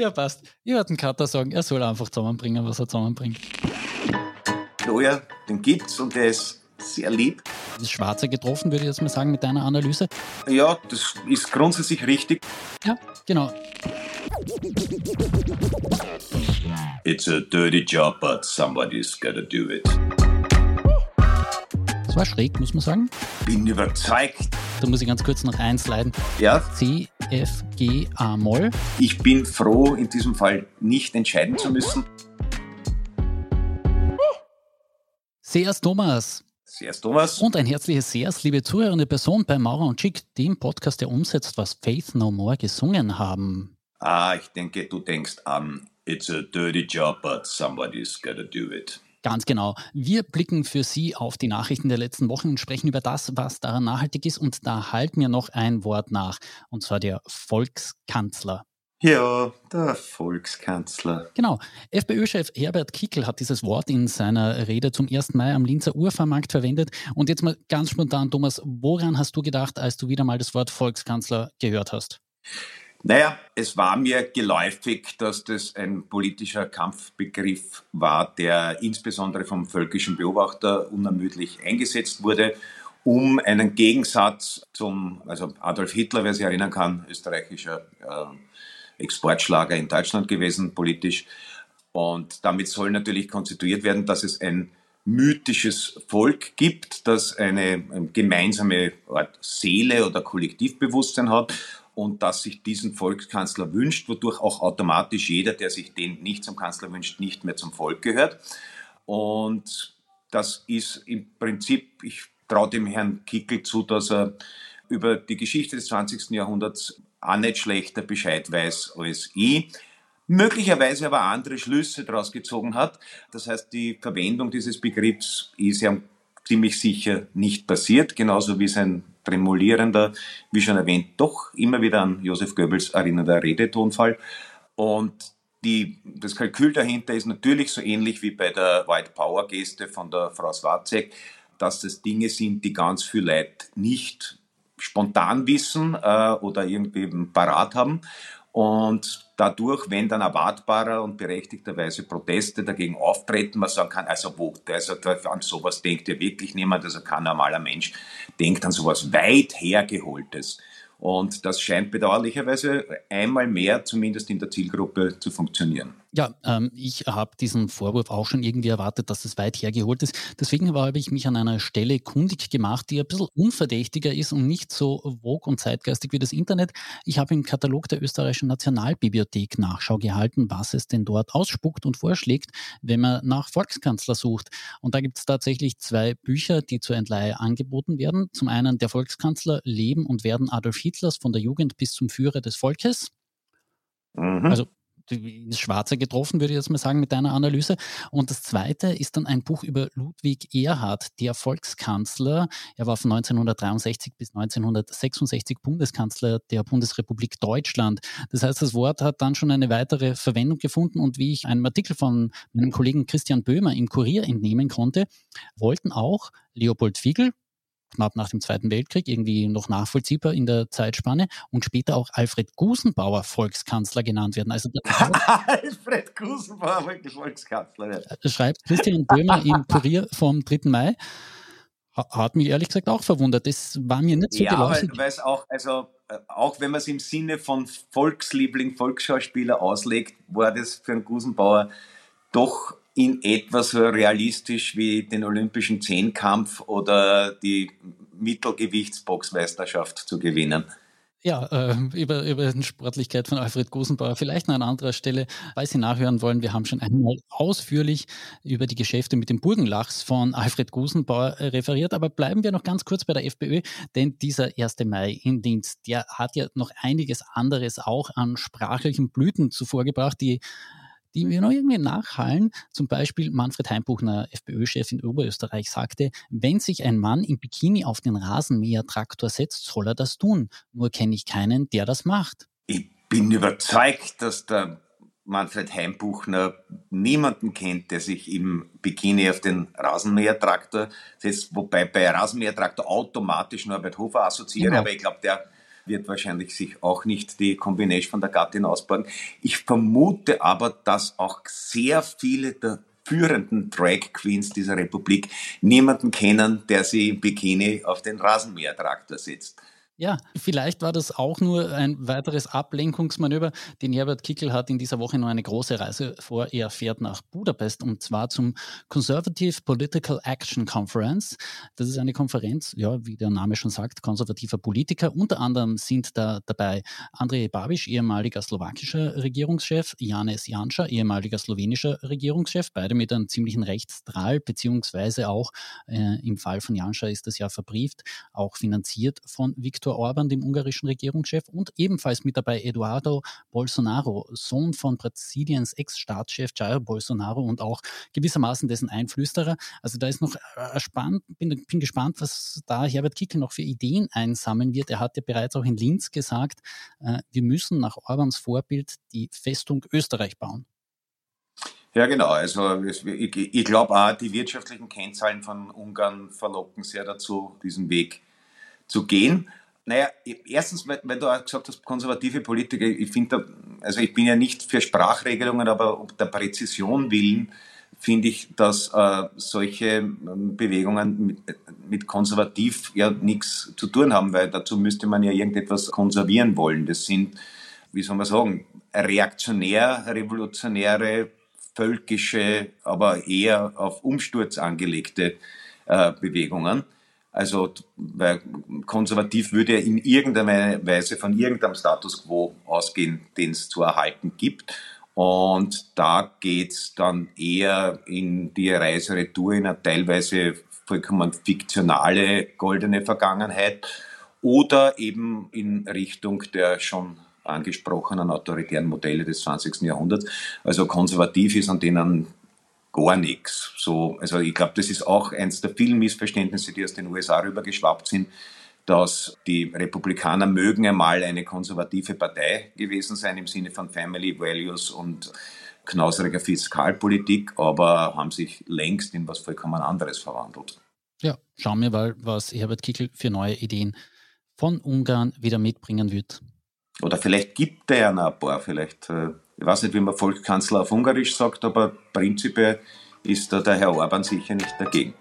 Ja, passt. Ich werde den Kater sagen, er soll einfach zusammenbringen, was er zusammenbringt. Neuer, den gibt's und der ist sehr lieb. Das Schwarze getroffen, würde ich jetzt mal sagen, mit deiner Analyse. Ja, das ist grundsätzlich richtig. Ja, genau. It's a dirty job, but somebody's gotta do it. Das war schräg, muss man sagen. Bin überzeugt. Da muss ich ganz kurz noch eins leiden. Ja, C, F, G, A, Moll. ich bin froh, in diesem Fall nicht entscheiden zu müssen. Seas Thomas. Sehr Thomas. Und ein herzliches Seas, liebe zuhörende Person bei Maurer und Chick, dem Podcast, der umsetzt, was Faith No More gesungen haben. Ah, ich denke, du denkst an It's a dirty job, but somebody's gotta do it. Ganz genau. Wir blicken für Sie auf die Nachrichten der letzten Wochen und sprechen über das, was daran nachhaltig ist. Und da halt mir noch ein Wort nach, und zwar der Volkskanzler. Ja, der Volkskanzler. Genau. FPÖ-Chef Herbert Kickel hat dieses Wort in seiner Rede zum 1. Mai am Linzer Urfahrmarkt verwendet. Und jetzt mal ganz spontan, Thomas, woran hast du gedacht, als du wieder mal das Wort Volkskanzler gehört hast? Naja, es war mir geläufig, dass das ein politischer Kampfbegriff war, der insbesondere vom völkischen Beobachter unermüdlich eingesetzt wurde, um einen Gegensatz zum, also Adolf Hitler, wer sich erinnern kann, österreichischer äh, Exportschlager in Deutschland gewesen, politisch. Und damit soll natürlich konstituiert werden, dass es ein mythisches Volk gibt, das eine, eine gemeinsame Art Seele oder Kollektivbewusstsein hat und dass sich diesen Volkskanzler wünscht, wodurch auch automatisch jeder, der sich den nicht zum Kanzler wünscht, nicht mehr zum Volk gehört. Und das ist im Prinzip, ich traue dem Herrn Kickel zu, dass er über die Geschichte des 20. Jahrhunderts auch nicht schlechter Bescheid weiß als ich möglicherweise aber andere Schlüsse daraus gezogen hat. Das heißt, die Verwendung dieses Begriffs ist ja ziemlich sicher nicht passiert, genauso wie sein tremolierender, wie schon erwähnt, doch immer wieder an Josef Goebbels erinnernder Redetonfall. Und die, das Kalkül dahinter ist natürlich so ähnlich wie bei der White Power Geste von der Frau Swarzek, dass das Dinge sind, die ganz viel Leute nicht spontan wissen äh, oder irgendwie parat haben. Und dadurch, wenn dann erwartbarer und berechtigterweise Proteste dagegen auftreten, man sagen kann, also wo, also an sowas denkt ja wirklich niemand, also kein normaler Mensch denkt an sowas weit hergeholtes. Und das scheint bedauerlicherweise einmal mehr, zumindest in der Zielgruppe, zu funktionieren. Ja, ähm, ich habe diesen Vorwurf auch schon irgendwie erwartet, dass es weit hergeholt ist. Deswegen habe ich mich an einer Stelle kundig gemacht, die ein bisschen unverdächtiger ist und nicht so vogue und zeitgeistig wie das Internet. Ich habe im Katalog der Österreichischen Nationalbibliothek Nachschau gehalten, was es denn dort ausspuckt und vorschlägt, wenn man nach Volkskanzler sucht. Und da gibt es tatsächlich zwei Bücher, die zur Entleihe angeboten werden. Zum einen der Volkskanzler Leben und Werden Adolf Hitlers von der Jugend bis zum Führer des Volkes. Mhm. Also ins Schwarze getroffen, würde ich jetzt mal sagen, mit deiner Analyse. Und das zweite ist dann ein Buch über Ludwig Erhard, der Volkskanzler. Er war von 1963 bis 1966 Bundeskanzler der Bundesrepublik Deutschland. Das heißt, das Wort hat dann schon eine weitere Verwendung gefunden und wie ich einem Artikel von meinem Kollegen Christian Böhmer im Kurier entnehmen konnte, wollten auch Leopold Fiegel, knapp nach dem Zweiten Weltkrieg, irgendwie noch nachvollziehbar in der Zeitspanne und später auch Alfred Gusenbauer Volkskanzler genannt werden. Also Alfred Gusenbauer Volkskanzler. Ja. Schreibt Christian Böhmer im Kurier vom 3. Mai. Hat mich ehrlich gesagt auch verwundert. Das war mir nicht so ja, weil es auch, also auch wenn man es im Sinne von Volksliebling, Volksschauspieler auslegt, war das für einen Gusenbauer doch in etwa so realistisch wie den Olympischen Zehnkampf oder die Mittelgewichtsboxmeisterschaft zu gewinnen. Ja, äh, über, über die Sportlichkeit von Alfred Gusenbauer vielleicht noch an anderer Stelle, weil Sie nachhören wollen. Wir haben schon einmal ausführlich über die Geschäfte mit dem Burgenlachs von Alfred Gusenbauer referiert. Aber bleiben wir noch ganz kurz bei der FPÖ, denn dieser 1. Mai in Dienst, der hat ja noch einiges anderes auch an sprachlichen Blüten zuvor gebracht, die die mir noch irgendwie nachhallen. Zum Beispiel Manfred Heimbuchner, FPÖ-Chef in Oberösterreich, sagte, wenn sich ein Mann im Bikini auf den Rasenmähertraktor setzt, soll er das tun. Nur kenne ich keinen, der das macht. Ich bin überzeugt, dass der Manfred Heimbuchner niemanden kennt, der sich im Bikini auf den Rasenmähertraktor setzt, wobei bei Rasenmähertraktor automatisch Norbert Hofer assoziiere, genau. aber ich glaube, der wird wahrscheinlich sich auch nicht die Combination von der Gattin ausbauen. Ich vermute aber, dass auch sehr viele der führenden Drag Queens dieser Republik niemanden kennen, der sie im Bikini auf den Rasenmähertraktor setzt. Ja, vielleicht war das auch nur ein weiteres Ablenkungsmanöver, denn Herbert Kickel hat in dieser Woche noch eine große Reise vor. Er fährt nach Budapest und zwar zum Conservative Political Action Conference. Das ist eine Konferenz, ja, wie der Name schon sagt, konservativer Politiker. Unter anderem sind da dabei Andrej Babiš, ehemaliger slowakischer Regierungschef, Janes Janša, ehemaliger slowenischer Regierungschef, beide mit einem ziemlichen Rechtsdrall, beziehungsweise auch äh, im Fall von Janša ist das ja verbrieft, auch finanziert von Viktor Viktor Orban, dem ungarischen Regierungschef, und ebenfalls mit dabei Eduardo Bolsonaro, Sohn von Brasiliens Ex-Staatschef Jair Bolsonaro und auch gewissermaßen dessen Einflüsterer. Also da ist noch äh, spannend, bin, bin gespannt, was da Herbert Kickel noch für Ideen einsammeln wird. Er hat ja bereits auch in Linz gesagt, äh, wir müssen nach Orbans Vorbild die Festung Österreich bauen. Ja, genau. Also ich, ich glaube auch, die wirtschaftlichen Kennzahlen von Ungarn verlocken sehr dazu, diesen Weg zu gehen. Naja, erstens, weil, weil du auch gesagt hast, konservative Politiker, ich finde, also ich bin ja nicht für Sprachregelungen, aber um der Präzision willen finde ich, dass äh, solche ähm, Bewegungen mit, mit konservativ ja nichts zu tun haben, weil dazu müsste man ja irgendetwas konservieren wollen. Das sind, wie soll man sagen, reaktionär, revolutionäre, völkische, aber eher auf Umsturz angelegte äh, Bewegungen. Also, weil konservativ würde er in irgendeiner Weise von irgendeinem Status quo ausgehen, den es zu erhalten gibt. Und da geht's dann eher in die Reise retour in eine teilweise vollkommen fiktionale goldene Vergangenheit oder eben in Richtung der schon angesprochenen autoritären Modelle des 20. Jahrhunderts. Also konservativ ist an denen gar nichts. So, also ich glaube, das ist auch eins der vielen Missverständnisse, die aus den USA rübergeschwappt sind, dass die Republikaner mögen einmal eine konservative Partei gewesen sein im Sinne von Family Values und knauseriger Fiskalpolitik, aber haben sich längst in was vollkommen anderes verwandelt. Ja, schauen wir mal, was Herbert Kickel für neue Ideen von Ungarn wieder mitbringen wird. Oder vielleicht gibt er ja noch ein paar, vielleicht äh, ich weiß nicht, wie man Volkskanzler auf Ungarisch sagt, aber prinzipiell ist da der Herr Orban sicher nicht dagegen.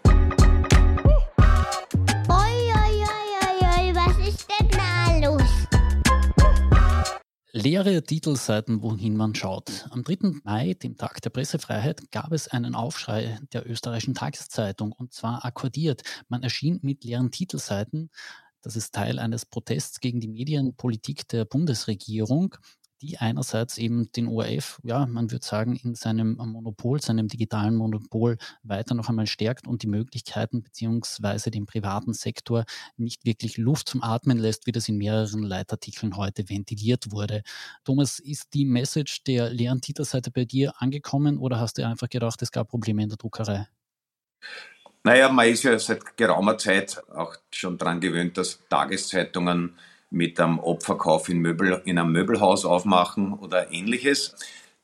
Leere Titelseiten, wohin man schaut. Am 3. Mai, dem Tag der Pressefreiheit, gab es einen Aufschrei der österreichischen Tageszeitung und zwar akkordiert. Man erschien mit leeren Titelseiten. Das ist Teil eines Protests gegen die Medienpolitik der Bundesregierung die einerseits eben den ORF, ja, man würde sagen, in seinem Monopol, seinem digitalen Monopol weiter noch einmal stärkt und die Möglichkeiten beziehungsweise den privaten Sektor nicht wirklich Luft zum Atmen lässt, wie das in mehreren Leitartikeln heute ventiliert wurde. Thomas, ist die Message der leeren Titelseite bei dir angekommen oder hast du einfach gedacht, es gab Probleme in der Druckerei? Naja, man ist ja seit geraumer Zeit auch schon daran gewöhnt, dass Tageszeitungen mit einem Opferkauf in, Möbel, in einem Möbelhaus aufmachen oder ähnliches.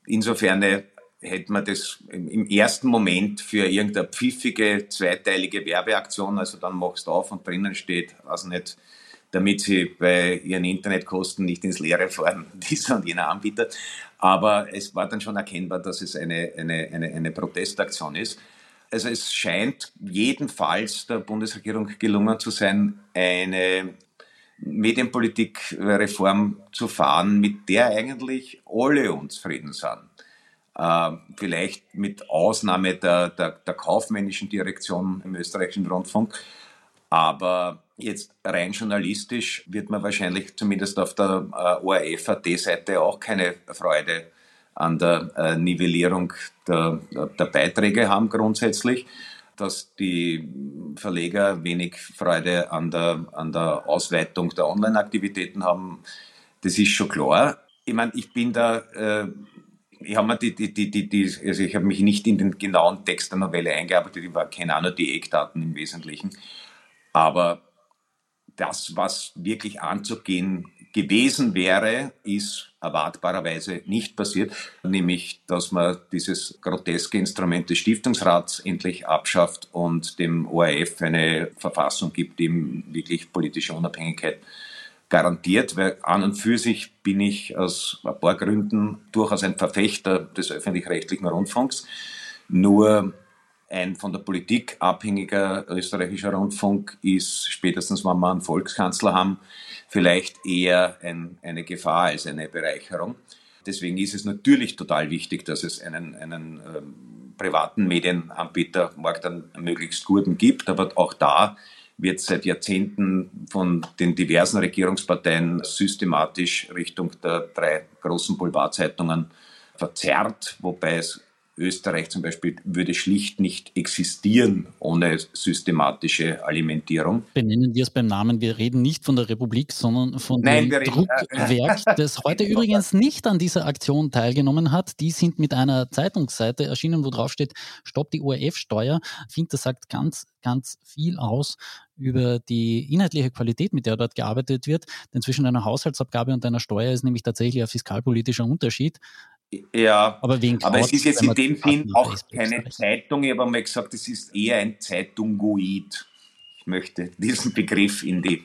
Insofern äh, hätte man das im ersten Moment für irgendeine pfiffige, zweiteilige Werbeaktion, also dann machst du auf und drinnen steht, also nicht, damit sie bei ihren Internetkosten nicht ins Leere fahren, dieser und jener Anbieter. Aber es war dann schon erkennbar, dass es eine, eine, eine, eine Protestaktion ist. Also es scheint jedenfalls der Bundesregierung gelungen zu sein, eine Medienpolitikreform zu fahren, mit der eigentlich alle unzufrieden sind. Äh, vielleicht mit Ausnahme der, der, der kaufmännischen Direktion im österreichischen Rundfunk. Aber jetzt rein journalistisch wird man wahrscheinlich zumindest auf der äh, ORF.at-Seite auch keine Freude an der äh, Nivellierung der, der Beiträge haben grundsätzlich dass die Verleger wenig Freude an der, an der Ausweitung der Online-Aktivitäten haben. Das ist schon klar. Ich meine, ich bin da, äh, ich habe die, die, die, die, die, also ich habe mich nicht in den genauen Text der Novelle eingearbeitet, ich war keine Ahnung, die Eckdaten im Wesentlichen. Aber das, was wirklich anzugehen gewesen wäre, ist erwartbarerweise nicht passiert, nämlich dass man dieses groteske Instrument des Stiftungsrats endlich abschafft und dem ORF eine Verfassung gibt, die ihm wirklich politische Unabhängigkeit garantiert, weil an und für sich bin ich aus ein paar Gründen durchaus ein Verfechter des öffentlich-rechtlichen Rundfunks. Nur ein von der Politik abhängiger österreichischer Rundfunk ist, spätestens wenn wir einen Volkskanzler haben, vielleicht eher ein, eine Gefahr als eine Bereicherung. Deswegen ist es natürlich total wichtig, dass es einen, einen ähm, privaten Medienanbieter Markt an möglichst guten gibt. Aber auch da wird seit Jahrzehnten von den diversen Regierungsparteien systematisch Richtung der drei großen Boulevardzeitungen verzerrt, wobei es Österreich zum Beispiel würde schlicht nicht existieren ohne systematische Alimentierung. Benennen wir es beim Namen. Wir reden nicht von der Republik, sondern von Nein, dem Druckwerk, das heute übrigens nicht an dieser Aktion teilgenommen hat. Die sind mit einer Zeitungsseite erschienen, wo drauf steht, stopp die ORF-Steuer. Ich finde, das sagt ganz, ganz viel aus über die inhaltliche Qualität, mit der dort gearbeitet wird. Denn zwischen einer Haushaltsabgabe und einer Steuer ist nämlich tatsächlich ein fiskalpolitischer Unterschied. Ja, aber, aber es ist jetzt in dem Sinn auch keine Zeitung. Ich habe mal gesagt, es ist eher ein Zeitungoid. Ich möchte diesen Begriff in die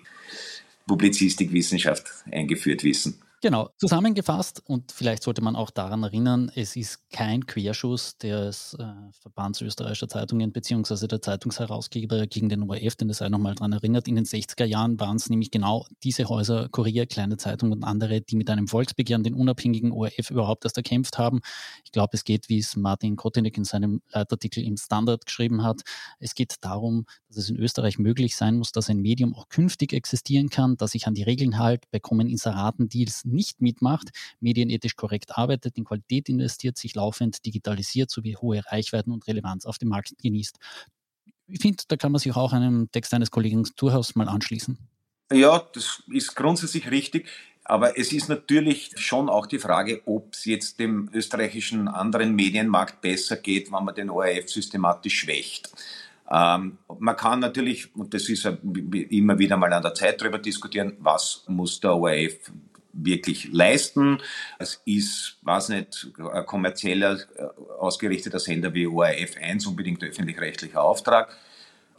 Publizistikwissenschaft eingeführt wissen. Genau, zusammengefasst und vielleicht sollte man auch daran erinnern, es ist kein Querschuss des äh, Verbands österreichischer Zeitungen bzw. der Zeitungsherausgeber gegen den ORF, denn es sei nochmal daran erinnert, in den 60er Jahren waren es nämlich genau diese Häuser, Kurier, Kleine Zeitung und andere, die mit einem Volksbegehren den unabhängigen ORF überhaupt erst erkämpft haben. Ich glaube, es geht, wie es Martin Kotinek in seinem Leitartikel im Standard geschrieben hat, es geht darum, dass es in Österreich möglich sein muss, dass ein Medium auch künftig existieren kann, dass sich an die Regeln halt, bekommen Inseraten-Deals nicht mitmacht, medienethisch korrekt arbeitet, in Qualität investiert, sich laufend digitalisiert sowie hohe Reichweiten und Relevanz auf dem Markt genießt. Ich finde, da kann man sich auch einem Text eines Kollegen durchaus mal anschließen. Ja, das ist grundsätzlich richtig. Aber es ist natürlich schon auch die Frage, ob es jetzt dem österreichischen anderen Medienmarkt besser geht, wenn man den ORF systematisch schwächt. Ähm, man kann natürlich, und das ist immer wieder mal an der Zeit darüber diskutieren, was muss der ORF wirklich leisten. Es ist, weiß nicht, ein kommerzieller äh, ausgerichteter Sender wie ORF 1 unbedingt öffentlich-rechtlicher Auftrag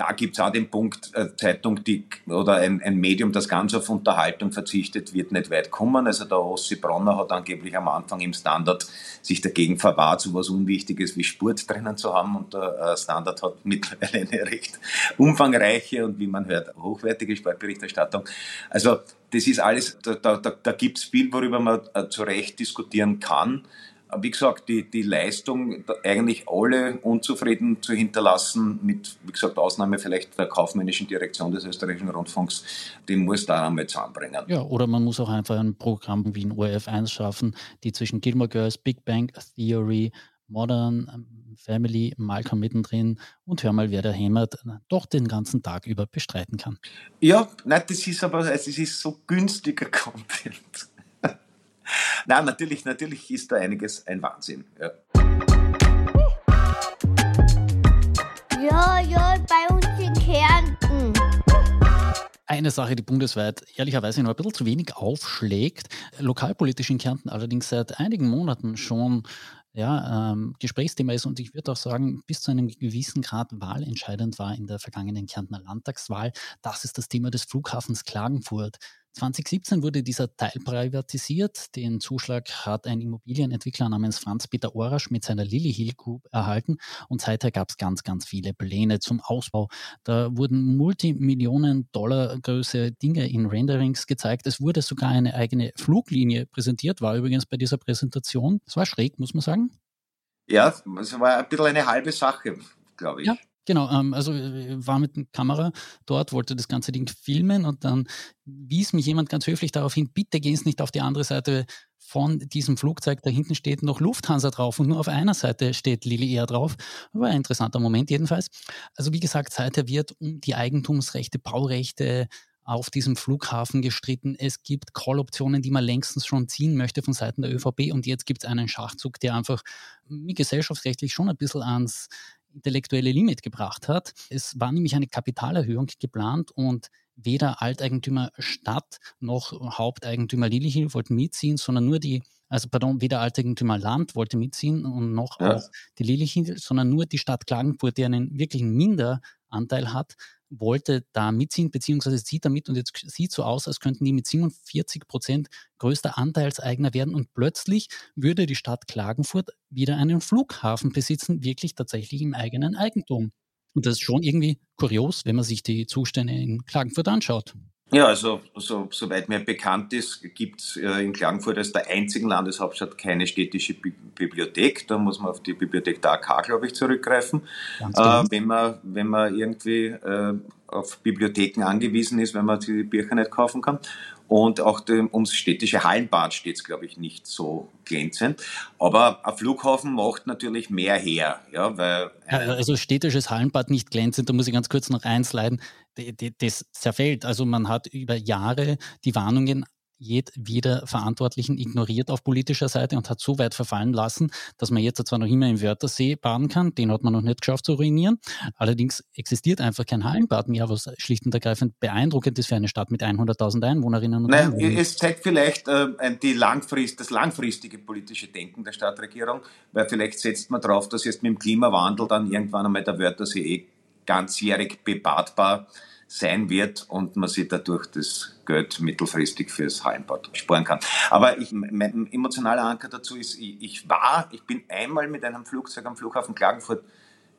da gibt es auch den Punkt, äh, Zeitung die, oder ein, ein, Medium, das ganz auf Unterhaltung verzichtet, wird nicht weit kommen. Also der Ossi Bronner hat angeblich am Anfang im Standard sich dagegen verwahrt, so was Unwichtiges wie Sport drinnen zu haben. Und der äh, Standard hat mittlerweile eine recht umfangreiche und wie man hört, hochwertige Sportberichterstattung. Also das ist alles, da, da, da gibt es viel, worüber man äh, zu Recht diskutieren kann wie gesagt, die, die Leistung, eigentlich alle unzufrieden zu hinterlassen, mit, wie gesagt, Ausnahme vielleicht der kaufmännischen Direktion des österreichischen Rundfunks, die muss da einmal zusammenbringen. Ja, oder man muss auch einfach ein Programm wie ein ORF 1 schaffen, die zwischen Gilmore Girls, Big Bang Theory, Modern ähm, Family, Malcolm mittendrin und hör mal, wer da hämmert, doch den ganzen Tag über bestreiten kann. Ja, nein, das ist aber, es ist so günstiger Content. Nein, natürlich, natürlich ist da einiges ein Wahnsinn. Ja. Ja, ja, bei uns in Kärnten. Eine Sache, die bundesweit ehrlicherweise noch ein bisschen zu wenig aufschlägt, lokalpolitisch in Kärnten allerdings seit einigen Monaten schon ja, ähm, Gesprächsthema ist und ich würde auch sagen, bis zu einem gewissen Grad wahlentscheidend war in der vergangenen Kärntner Landtagswahl. Das ist das Thema des Flughafens Klagenfurt. 2017 wurde dieser Teil privatisiert. Den Zuschlag hat ein Immobilienentwickler namens Franz-Peter Orasch mit seiner Lily Hill Group erhalten und seither gab es ganz, ganz viele Pläne zum Ausbau. Da wurden Multimillionen Dollar Größe Dinge in Renderings gezeigt. Es wurde sogar eine eigene Fluglinie präsentiert, war übrigens bei dieser Präsentation. Es war schräg, muss man sagen. Ja, es war ein bisschen eine halbe Sache, glaube ich. Ja, Genau, ähm, also äh, war mit der Kamera dort, wollte das ganze Ding filmen und dann wies mich jemand ganz höflich darauf hin, bitte gehen Sie nicht auf die andere Seite von diesem Flugzeug, da hinten steht noch Lufthansa drauf und nur auf einer Seite steht Lili Air drauf. War ein interessanter Moment jedenfalls. Also wie gesagt, seither wird um die Eigentumsrechte, Baurechte auf diesem Flughafen gestritten. Es gibt Call-Optionen, die man längstens schon ziehen möchte von Seiten der ÖVP und jetzt gibt es einen Schachzug, der einfach gesellschaftsrechtlich schon ein bisschen ans intellektuelle Limit gebracht hat. Es war nämlich eine Kapitalerhöhung geplant und weder Alteigentümer Stadt noch Haupteigentümer Lilihill wollten mitziehen, sondern nur die, also pardon, weder Alteigentümer Land wollte mitziehen und noch ja. auch die Lilihill, sondern nur die Stadt Klagenfurt, die einen wirklichen Minder Anteil hat, wollte da mitziehen, beziehungsweise zieht damit und jetzt sieht so aus, als könnten die mit 47 Prozent größter Anteilseigner werden und plötzlich würde die Stadt Klagenfurt wieder einen Flughafen besitzen, wirklich tatsächlich im eigenen Eigentum. Und das ist schon irgendwie kurios, wenn man sich die Zustände in Klagenfurt anschaut. Ja, also so, soweit mir bekannt ist, gibt es äh, in Klagenfurt als der einzigen Landeshauptstadt keine städtische Bi Bibliothek. Da muss man auf die Bibliothek der AK, glaube ich, zurückgreifen. Genau. Äh, wenn, man, wenn man irgendwie äh, auf Bibliotheken angewiesen ist, wenn man die Bücher nicht kaufen kann. Und auch dem, ums städtische Hallenbad steht es, glaube ich, nicht so glänzend. Aber ein Flughafen macht natürlich mehr her. Ja, weil also städtisches Hallenbad nicht glänzend, da muss ich ganz kurz noch eins leiden. Das zerfällt. Also man hat über Jahre die Warnungen jedweder Verantwortlichen ignoriert auf politischer Seite und hat so weit verfallen lassen, dass man jetzt zwar noch immer im Wörthersee baden kann, den hat man noch nicht geschafft zu ruinieren. Allerdings existiert einfach kein Hallenbad mehr, was schlicht und ergreifend beeindruckend ist für eine Stadt mit 100.000 Einwohnerinnen und Nein, Einwohnern. Es zeigt vielleicht äh, die Langfrist, das langfristige politische Denken der Stadtregierung, weil vielleicht setzt man darauf, dass jetzt mit dem Klimawandel dann irgendwann einmal der Wörthersee eh ganzjährig bebadbar sein wird und man sich dadurch das Geld mittelfristig fürs Hallenbad sparen kann. Aber ich, mein emotionaler Anker dazu ist, ich, ich war, ich bin einmal mit einem Flugzeug am Flughafen Klagenfurt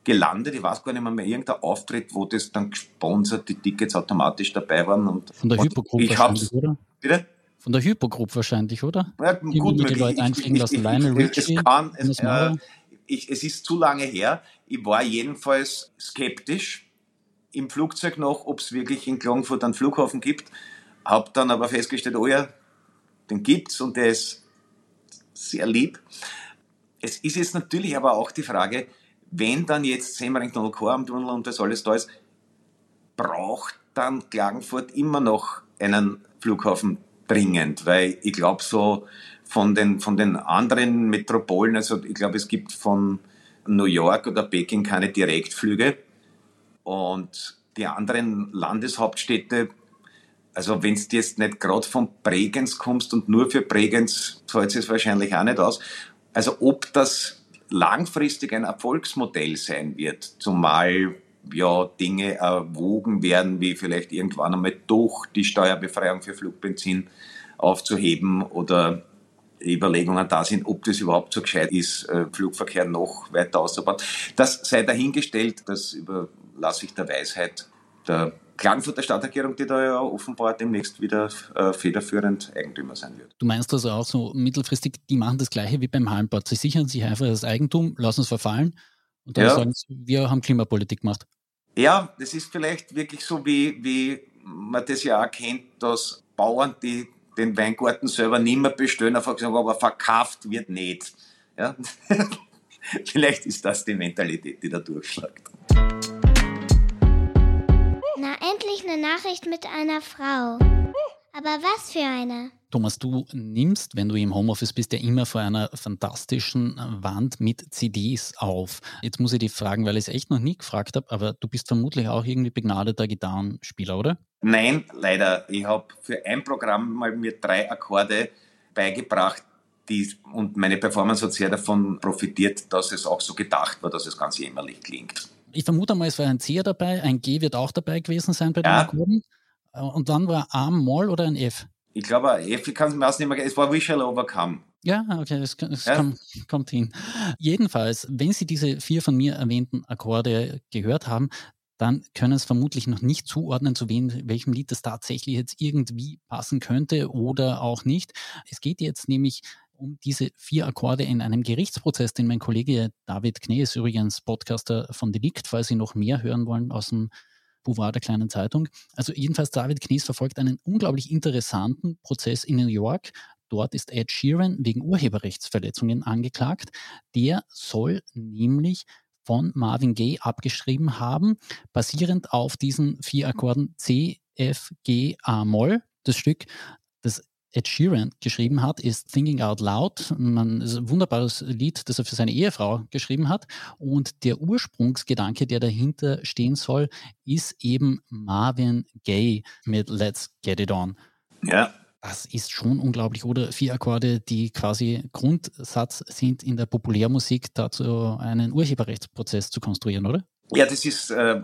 gelandet. Ich weiß gar nicht mehr, mehr irgendein Auftritt, wo das dann gesponsert, die Tickets automatisch dabei waren. Und, Von der Hypogruppe wahrscheinlich, oder? Bitte? Von der Hypogruppe wahrscheinlich, oder? Ja, die gut, die Leute einfliegen lassen. Lionel Richie. Es, kann, es, äh, ich, es ist zu lange her. Ich war jedenfalls skeptisch im Flugzeug noch, ob es wirklich in Klagenfurt einen Flughafen gibt. Hab dann aber festgestellt, oh ja, den gibt's und der ist sehr lieb. Es ist jetzt natürlich aber auch die Frage, wenn dann jetzt Semmering Tunnel, Tunnel und das alles da ist, braucht dann Klagenfurt immer noch einen Flughafen dringend, weil ich glaube so von den, von den anderen Metropolen, also ich glaube es gibt von New York oder Peking keine Direktflüge und die anderen Landeshauptstädte, also wenn du jetzt nicht gerade von Bregenz kommst und nur für Bregenz zahlt es wahrscheinlich auch nicht aus. Also ob das langfristig ein Erfolgsmodell sein wird, zumal ja Dinge erwogen werden, wie vielleicht irgendwann einmal doch die Steuerbefreiung für Flugbenzin aufzuheben oder Überlegungen da sind, ob das überhaupt so gescheit ist, äh, Flugverkehr noch weiter auszubauen. Das sei dahingestellt, das überlasse ich der Weisheit der Klagenfurter Stadtregierung, die da ja offenbar demnächst wieder äh, federführend Eigentümer sein wird. Du meinst also auch so mittelfristig, die machen das Gleiche wie beim Hallenbad. Sie sichern sich einfach das Eigentum, lassen es verfallen und dann ja. sagen sie, wir haben Klimapolitik gemacht. Ja, das ist vielleicht wirklich so, wie, wie man das ja auch kennt, dass Bauern, die den Weingarten selber nicht mehr bestellen, einfach sagen, aber verkauft wird nicht. Ja? vielleicht ist das die Mentalität, die da durchschlägt. Na, endlich eine Nachricht mit einer Frau. Aber was für eine? Thomas, du nimmst, wenn du im Homeoffice bist, ja immer vor einer fantastischen Wand mit CDs auf. Jetzt muss ich dich fragen, weil ich es echt noch nie gefragt habe, aber du bist vermutlich auch irgendwie begnadeter Gitarrenspieler, oder? Nein, leider. Ich habe für ein Programm mal mir drei Akkorde beigebracht, die, und meine Performance hat sehr davon profitiert, dass es auch so gedacht war, dass es ganz jämmerlich klingt ich vermute mal, es war ein C dabei, ein G wird auch dabei gewesen sein bei den ja. Akkorden. Äh, und dann war A Moll oder ein F? Ich glaube, ich kann es mir mehr, es war We Shall Overcome. Ja, okay, es, es ja. Kommt, kommt hin. Jedenfalls, wenn Sie diese vier von mir erwähnten Akkorde gehört haben, dann können es vermutlich noch nicht zuordnen, zu wem, welchem Lied das tatsächlich jetzt irgendwie passen könnte oder auch nicht. Es geht jetzt nämlich um diese vier Akkorde in einem Gerichtsprozess, den mein Kollege David Knees, übrigens Podcaster von Delikt, falls Sie noch mehr hören wollen aus dem Boulevard der kleinen Zeitung. Also jedenfalls David Knees verfolgt einen unglaublich interessanten Prozess in New York. Dort ist Ed Sheeran wegen Urheberrechtsverletzungen angeklagt. Der soll nämlich von Marvin Gaye abgeschrieben haben, basierend auf diesen vier Akkorden C, F, G, A, Moll. Das Stück, das Ed Sheeran geschrieben hat, ist Thinking Out Loud. Man, ist ein wunderbares Lied, das er für seine Ehefrau geschrieben hat. Und der Ursprungsgedanke, der dahinter stehen soll, ist eben Marvin Gaye mit Let's Get It On. Ja. Das ist schon unglaublich, oder? Vier Akkorde, die quasi Grundsatz sind in der Populärmusik, dazu einen Urheberrechtsprozess zu konstruieren, oder? Ja, das ist äh,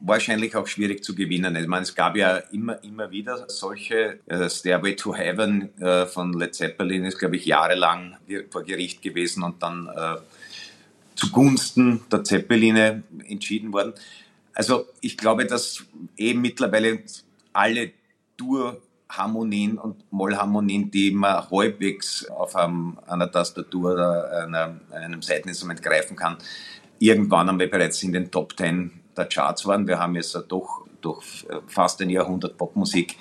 wahrscheinlich auch schwierig zu gewinnen. Ich meine, es gab ja immer, immer wieder solche. Äh, Stairway to Heaven äh, von Led Zeppelin ist, glaube ich, jahrelang vor Gericht gewesen und dann äh, zugunsten der Zeppeline entschieden worden. Also ich glaube, dass eben mittlerweile alle Durharmonien und Mollharmonien, die man halbwegs auf einem, einer Tastatur oder einer, einem Seiteninstrument greifen kann, irgendwann einmal bereits in den Top Ten der Charts waren. Wir haben jetzt doch durch fast ein Jahrhundert Popmusik,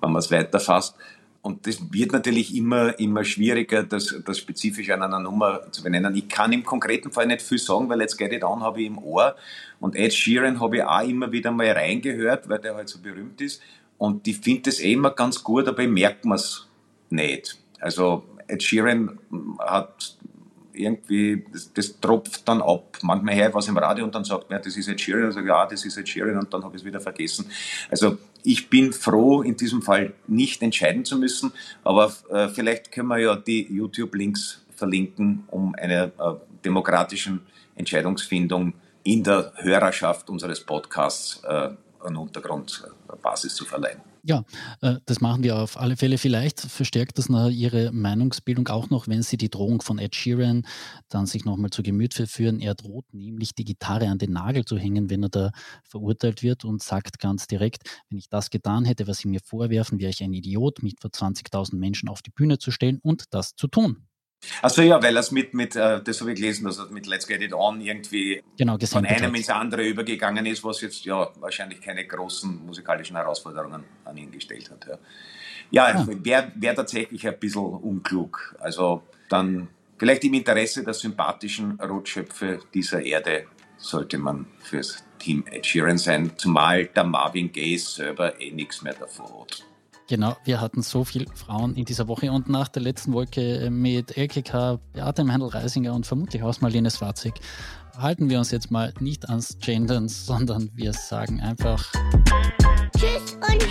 wenn man es weiterfasst. Und das wird natürlich immer, immer schwieriger, das, das spezifisch an einer Nummer zu benennen. Ich kann im konkreten Fall nicht viel sagen, weil Let's Get It On habe ich im Ohr. Und Ed Sheeran habe ich auch immer wieder mal reingehört, weil der halt so berühmt ist. Und ich finde das eh immer ganz gut, aber merke mir es nicht. Also Ed Sheeran hat irgendwie, das, das, tropft dann ab. Manchmal höre ich was im Radio und dann sagt man, das ist Ed Sheeran, also ja, das ist Ed Sheeran und dann habe ich es wieder vergessen. Also ich bin froh, in diesem Fall nicht entscheiden zu müssen, aber äh, vielleicht können wir ja die YouTube-Links verlinken, um einer äh, demokratischen Entscheidungsfindung in der Hörerschaft unseres Podcasts äh, einen Untergrundbasis zu verleihen. Ja, äh, das machen wir auf alle Fälle. Vielleicht verstärkt das Ihre Meinungsbildung auch noch, wenn Sie die Drohung von Ed Sheeran dann sich nochmal zu Gemüte führen. Er droht nämlich, die Gitarre an den Nagel zu hängen, wenn er da verurteilt wird und sagt ganz direkt, wenn ich das getan hätte, was Sie mir vorwerfen, wäre ich ein Idiot, mich vor 20.000 Menschen auf die Bühne zu stellen und das zu tun. Also ja, weil es mit, mit äh, das habe ich gelesen, dass er mit Let's Get It On irgendwie genau, von einem ins andere übergegangen ist, was jetzt ja wahrscheinlich keine großen musikalischen Herausforderungen an ihn gestellt hat. Ja, ja ah. wäre wär tatsächlich ein bisschen unklug. Also dann vielleicht im Interesse der sympathischen Rotschöpfe dieser Erde sollte man fürs Team Ed Sheeran sein, zumal der Marvin Gaye selber eh nichts mehr davor hat. Genau, wir hatten so viele Frauen in dieser Woche und nach der letzten Wolke mit LKK, Beate Meindl-Reisinger und vermutlich auch Marlene Swarzig halten wir uns jetzt mal nicht ans Gendern, sondern wir sagen einfach Tschüss und